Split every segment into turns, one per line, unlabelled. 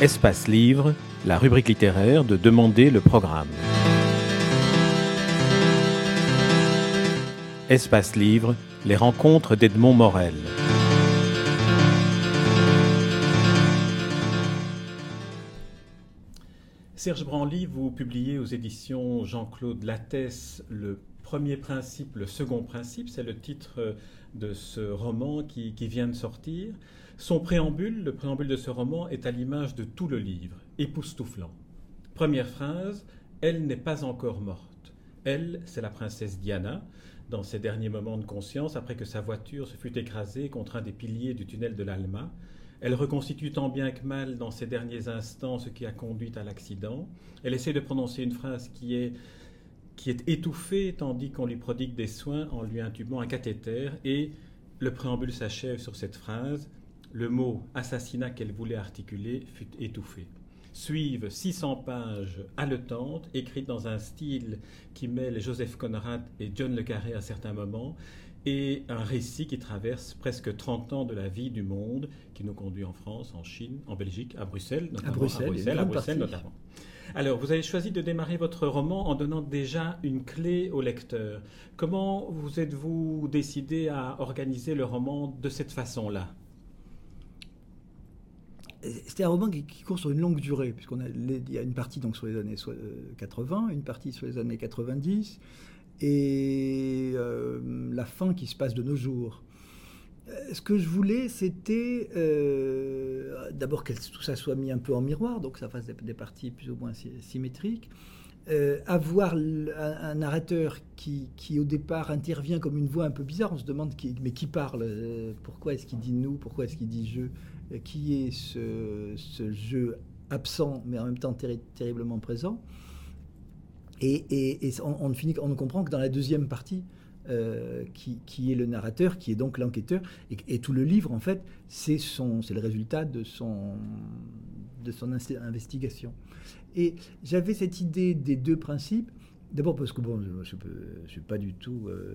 Espace Livre, la rubrique littéraire de Demander le programme. Espace Livre, les rencontres d'Edmond Morel. Serge Branly, vous publiez aux éditions Jean-Claude Lattès le premier principe, le second principe, c'est le titre de ce roman qui, vient de sortir. Son préambule, le préambule de ce roman, est à l'image de tout le livre, époustouflant. Première phrase, Elle n'est pas encore morte. Elle, c'est la princesse Diana, dans ses derniers moments de conscience, après que sa voiture se fut écrasée contre un des piliers du tunnel de l'Alma, elle reconstitue tant bien que mal dans ses derniers instants ce qui a conduit à l'accident. Elle essaie de prononcer une phrase qui est, qui est étouffée tandis qu'on lui prodigue des soins en lui intubant un cathéter et le préambule s'achève sur cette phrase. Le mot assassinat qu'elle voulait articuler fut étouffé. Suivent 600 pages haletantes, écrites dans un style qui mêle Joseph Conrad et John Le Carré à certains moments, et un récit qui traverse presque 30 ans de la vie du monde, qui nous conduit en France, en Chine, en Belgique, à Bruxelles, notamment.
À Bruxelles,
à Bruxelles, notamment. Alors, vous avez choisi de démarrer votre roman en donnant déjà une clé au lecteur. Comment vous êtes-vous décidé à organiser le roman de cette façon-là?
C'était un roman qui, court sur une longue durée, puisqu'on a, y a une partie donc sur les années 80, une partie sur les années 90, et euh, la fin qui se passe de nos jours. Euh, ce que je voulais, c'était euh, d'abord que tout ça soit mis un peu en miroir, donc ça fasse des, parties plus ou moins symétriques. Avoir un, narrateur qui, qui, au départ intervient comme une voix un peu bizarre, on se demande qui, mais qui parle, pourquoi est-ce qu'il dit nous, pourquoi est-ce qu'il dit je, qui est ce, ce, jeu absent mais en même temps terriblement présent. Et, on, finit, on ne comprend que dans la deuxième partie, euh, qui, est le narrateur, qui est donc l'enquêteur. Et, tout le livre, en fait, c'est le résultat de son, de son investigation. Et j'avais cette idée des deux principes. D'abord parce que bon, je ne suis pas du tout euh,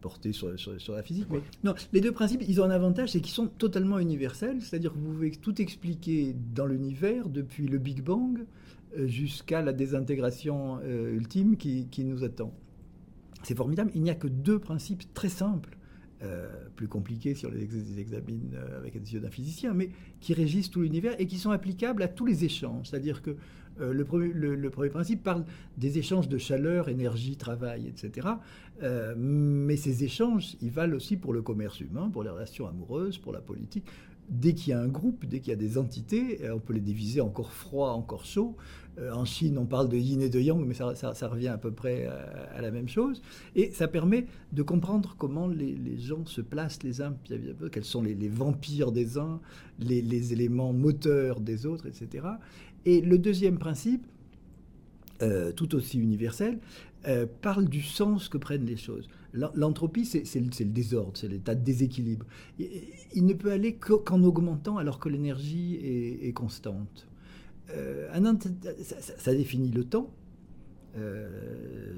porté sur, sur, la physique. Mais non, les deux principes, ils ont un avantage, c'est qu'ils sont totalement universels. C'est-à-dire que vous pouvez tout expliquer dans l'univers depuis le Big Bang euh, jusqu'à la désintégration euh, ultime qui, nous attend. C'est formidable. Il n'y a que deux principes très simples, euh, plus compliqués si on les examine avec les yeux d'un physicien, mais qui régissent tout l'univers et qui sont applicables à tous les échanges. C'est-à-dire que le, premier, principe parle des échanges de chaleur, énergie, travail, etc. mais ces échanges, ils valent aussi pour le commerce humain, pour les relations amoureuses, pour la politique dès qu'il y a un groupe, dès qu'il y a des entités, on peut les diviser encore froid, encore chaud. Euh, en Chine, on parle de yin et de yang, mais ça, revient à peu près à, la même chose. Et ça permet de comprendre comment les, gens se placent les uns, quels sont les, vampires des uns, les, éléments moteurs des autres, etc. Et le deuxième principe, euh, tout aussi universel, euh, parle du sens que prennent les choses. L'entropie, c'est le, désordre, c'est l'état de déséquilibre. Il, ne peut aller qu'en augmentant alors que l'énergie est, constante. Euh, ça, définit le temps. Euh,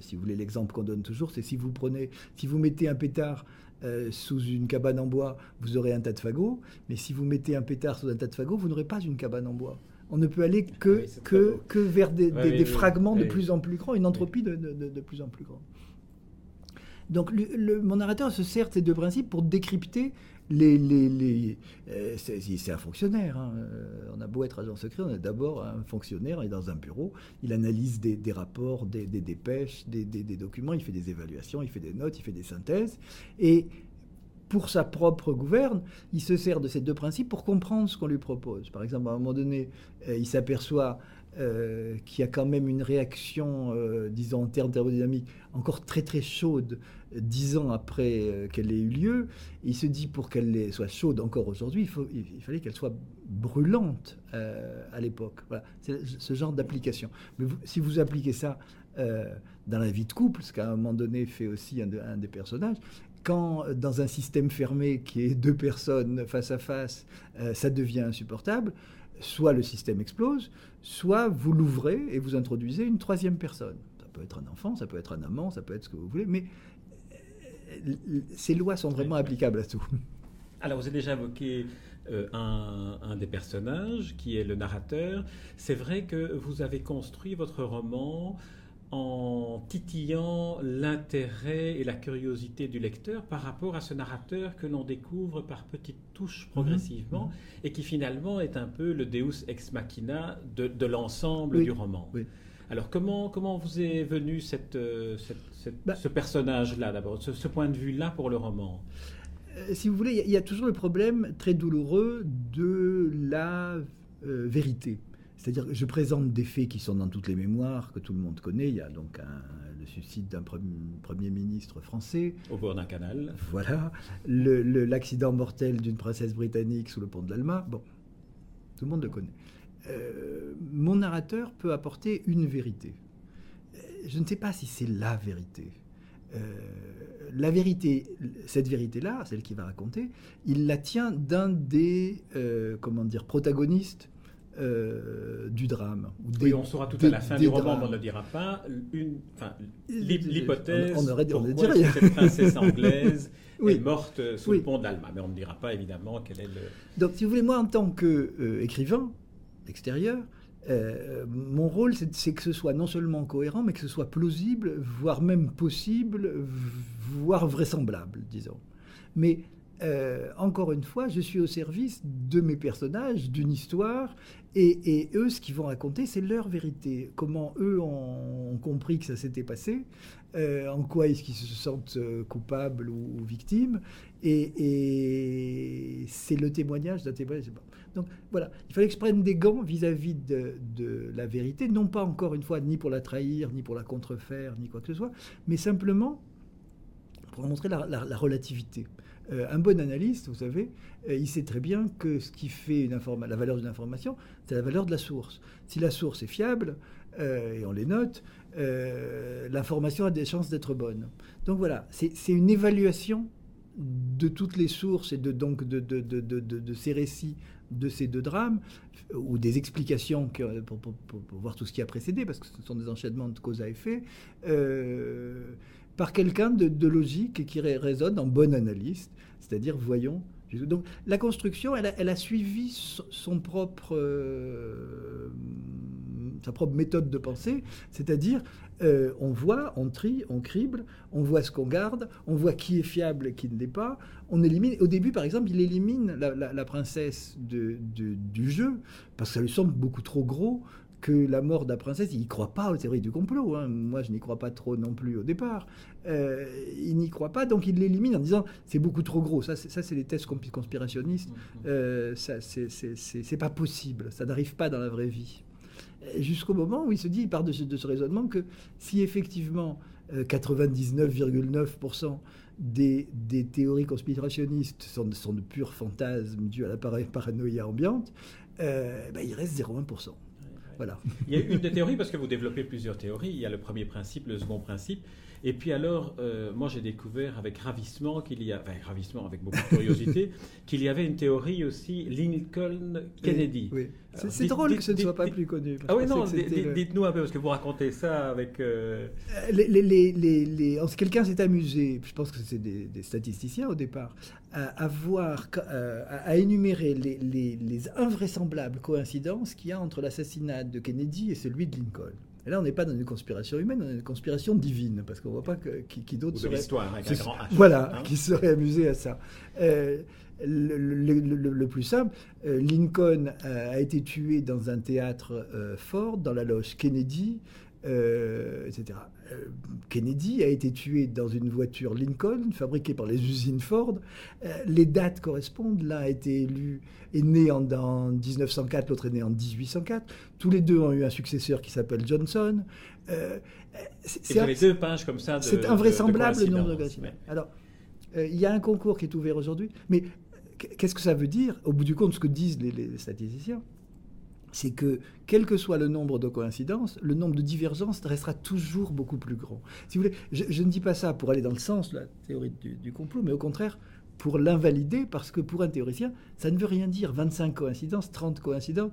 si vous voulez l'exemple qu'on donne toujours, c'est si vous prenez, si vous mettez un pétard euh, sous une cabane en bois, vous aurez un tas de fagots. Mais si vous mettez un pétard sous un tas de fagots, vous n'aurez pas une cabane en bois. On ne peut aller que, que, que vers des, fragments de plus en plus grands, une entropie de, de plus en plus grande. Donc mon narrateur se sert de ces deux principes pour décrypter les... euh, c'est un fonctionnaire. Hein. Euh, on a beau être agent secret, on est d'abord un fonctionnaire, on est dans un bureau, il analyse des, rapports, des, dépêches, des, documents, il fait des évaluations, il fait des notes, il fait des synthèses. Et pour sa propre gouverne, il se sert de ces deux principes pour comprendre ce qu'on lui propose. Par exemple, à un moment donné, euh, il s'aperçoit qu'il y a quand même une réaction, disons en termes thermodynamiques, encore très très chaude dix ans après qu'elle ait eu lieu. il se dit pour qu'elle soit chaude encore aujourd'hui, il, fallait qu'elle soit brûlante à l'époque. Voilà, c'est ce genre d'application. Mais si vous appliquez ça dans la vie de couple, ce qu'à un moment donné fait aussi un, des personnages, quand dans un système fermé qui est deux personnes face à face, euh, ça devient insupportable, soit le système explose, soit vous l'ouvrez et vous introduisez une troisième personne. Ça peut être un enfant, ça peut être un amant, ça peut être ce que vous voulez, mais euh, ces lois sont vraiment applicables à tout.
Alors, vous avez déjà évoqué euh, un, des personnages, qui est le narrateur. C'est vrai que vous avez construit votre roman en titillant l'intérêt et la curiosité du lecteur par rapport à ce narrateur que l'on découvre par petites touches progressivement mhm. et qui finalement est un peu le deus ex machina de, l'ensemble du roman. Alors comment, comment vous est venu cette, euh, bah ce personnage-là d'abord, ce, point de vue-là pour le roman?
Euh, si vous voulez, il y, a toujours le problème très douloureux de la euh, vérité. C'est-à-dire que je présente des faits qui sont dans toutes les mémoires, que tout le monde connaît. Il y a donc le suicide d'un premier ministre français.
Au bord d'un canal.
Voilà. L'accident mortel d'une princesse britannique sous le pont de l'Alma. Bon, tout le monde le connaît. Euh, mon narrateur peut apporter une vérité. Je ne sais pas si c'est la vérité. Euh, la vérité, cette vérité-là, celle qu'il va raconter, il la tient d'un des euh, comment dire protagonistes euh, du drame.
oui, on saura tout à la fin du roman, on ne le dira pas. L'hypothèse, on, aurait, on cette princesse anglaise est morte sous le pont d'Alma, mais on ne dira pas évidemment quel est le.
Donc, si vous voulez, moi, en tant qu'écrivain extérieur, euh, mon rôle, c'est que ce soit non seulement cohérent, mais que ce soit plausible, voire même possible, voire vraisemblable, disons. Mais euh, encore une fois, je suis au service de mes personnages, d'une histoire, et, eux, ce qu'ils vont raconter, c'est leur vérité. Comment eux ont, compris que ça s'était passé, euh, en quoi est-ce qu'ils se sentent coupables ou, victimes, et, c'est le témoignage d'un témoignage. Donc voilà, il fallait que je prenne des gants vis-à-vis de, la vérité, non pas encore une fois ni pour la trahir, ni pour la contrefaire, ni quoi que ce soit, mais simplement pour montrer la, relativité. Euh, un bon analyste, vous savez, euh, il sait très bien que ce qui fait la valeur d'une information, c'est la valeur de la source. Si la source est fiable, euh, et on les note, l'information a des chances d'être bonne. Donc voilà, c'est une évaluation de toutes les sources et de, donc de, de, de ces récits de ces deux drames, ou des explications pour, voir tout ce qui a précédé, parce que ce sont des enchaînements de cause à effet, euh, par quelqu'un de, logique et qui résonne en bon analyste, c'est-à-dire voyons. Donc la construction, elle a, suivi son propre, euh, sa propre méthode de pensée, c'est-à-dire euh, on voit, on trie, on crible, on voit ce qu'on garde, on voit qui est fiable et qui ne l'est pas. On élimine. Au début, par exemple, il élimine la, princesse du jeu parce que ça lui semble beaucoup trop gros que la mort de la princesse, il n'y croit pas aux théories du complot. Hein. Moi, je n'y crois pas trop non plus au départ. Euh, il n'y croit pas, donc il l'élimine en disant c'est beaucoup trop gros. Ça, c'est les thèses conspirationnistes. Mmh, mmh. Euh, ça, c'est pas possible. Ça n'arrive pas dans la vraie vie jusqu'au moment où il se dit, il part de ce, raisonnement, que si effectivement 99,9% euh, des, théories conspirationnistes sont, de purs fantasmes dus à la paranoïa ambiante, euh, ben, il reste 0,1%. Voilà.
Il y a une des théories, parce que vous développez plusieurs théories, il y a le premier principe, le second principe, et puis alors, euh, moi j'ai découvert avec ravissement qu'il y a, enfin ravissement avec beaucoup de curiosité, qu'il y avait une théorie aussi Lincoln-Kennedy.
Oui, C'est drôle que ce ne soit pas plus connu.
Ah oui, non, dites-nous un peu, parce que vous racontez ça avec... Euh,
euh, les, les, les, quelqu'un s'est amusé, je pense que c'est des, statisticiens au départ, à, voir, à, énumérer les invraisemblables coïncidences qu'il y a entre l'assassinat de Kennedy et celui de Lincoln. Et là, on n'est pas dans une conspiration humaine, on est dans une conspiration divine, parce qu'on ne voit pas qui, qui d'autre
serait. L'histoire, avec un grand
H. Voilà, hein. qui serait amusé à ça. Euh, le, plus simple, euh, Lincoln a, été tué dans un théâtre euh, fort, dans la loge Kennedy, etc. Kennedy a été tué dans une voiture Lincoln fabriquée par les usines Ford. les dates correspondent. L'un a été élu, est né en, en 1904, l'autre est né en 1804. Tous les deux ont eu un successeur qui s'appelle Johnson.
c'est deux pages comme ça.
C'est invraisemblable le nombre de coïncidences. Alors, il y a un concours qui est ouvert aujourd'hui, mais qu'est-ce que ça veut dire Au bout du compte, ce que disent les, statisticiens, c'est que quel que soit le nombre de coïncidences, le nombre de divergences restera toujours beaucoup plus grand. Si vous voulez, je, ne dis pas ça pour aller dans le sens de la théorie du, complot, mais au contraire pour l'invalider, parce que pour un théoricien, ça ne veut rien dire. 25 coïncidences, 30 coïncidences.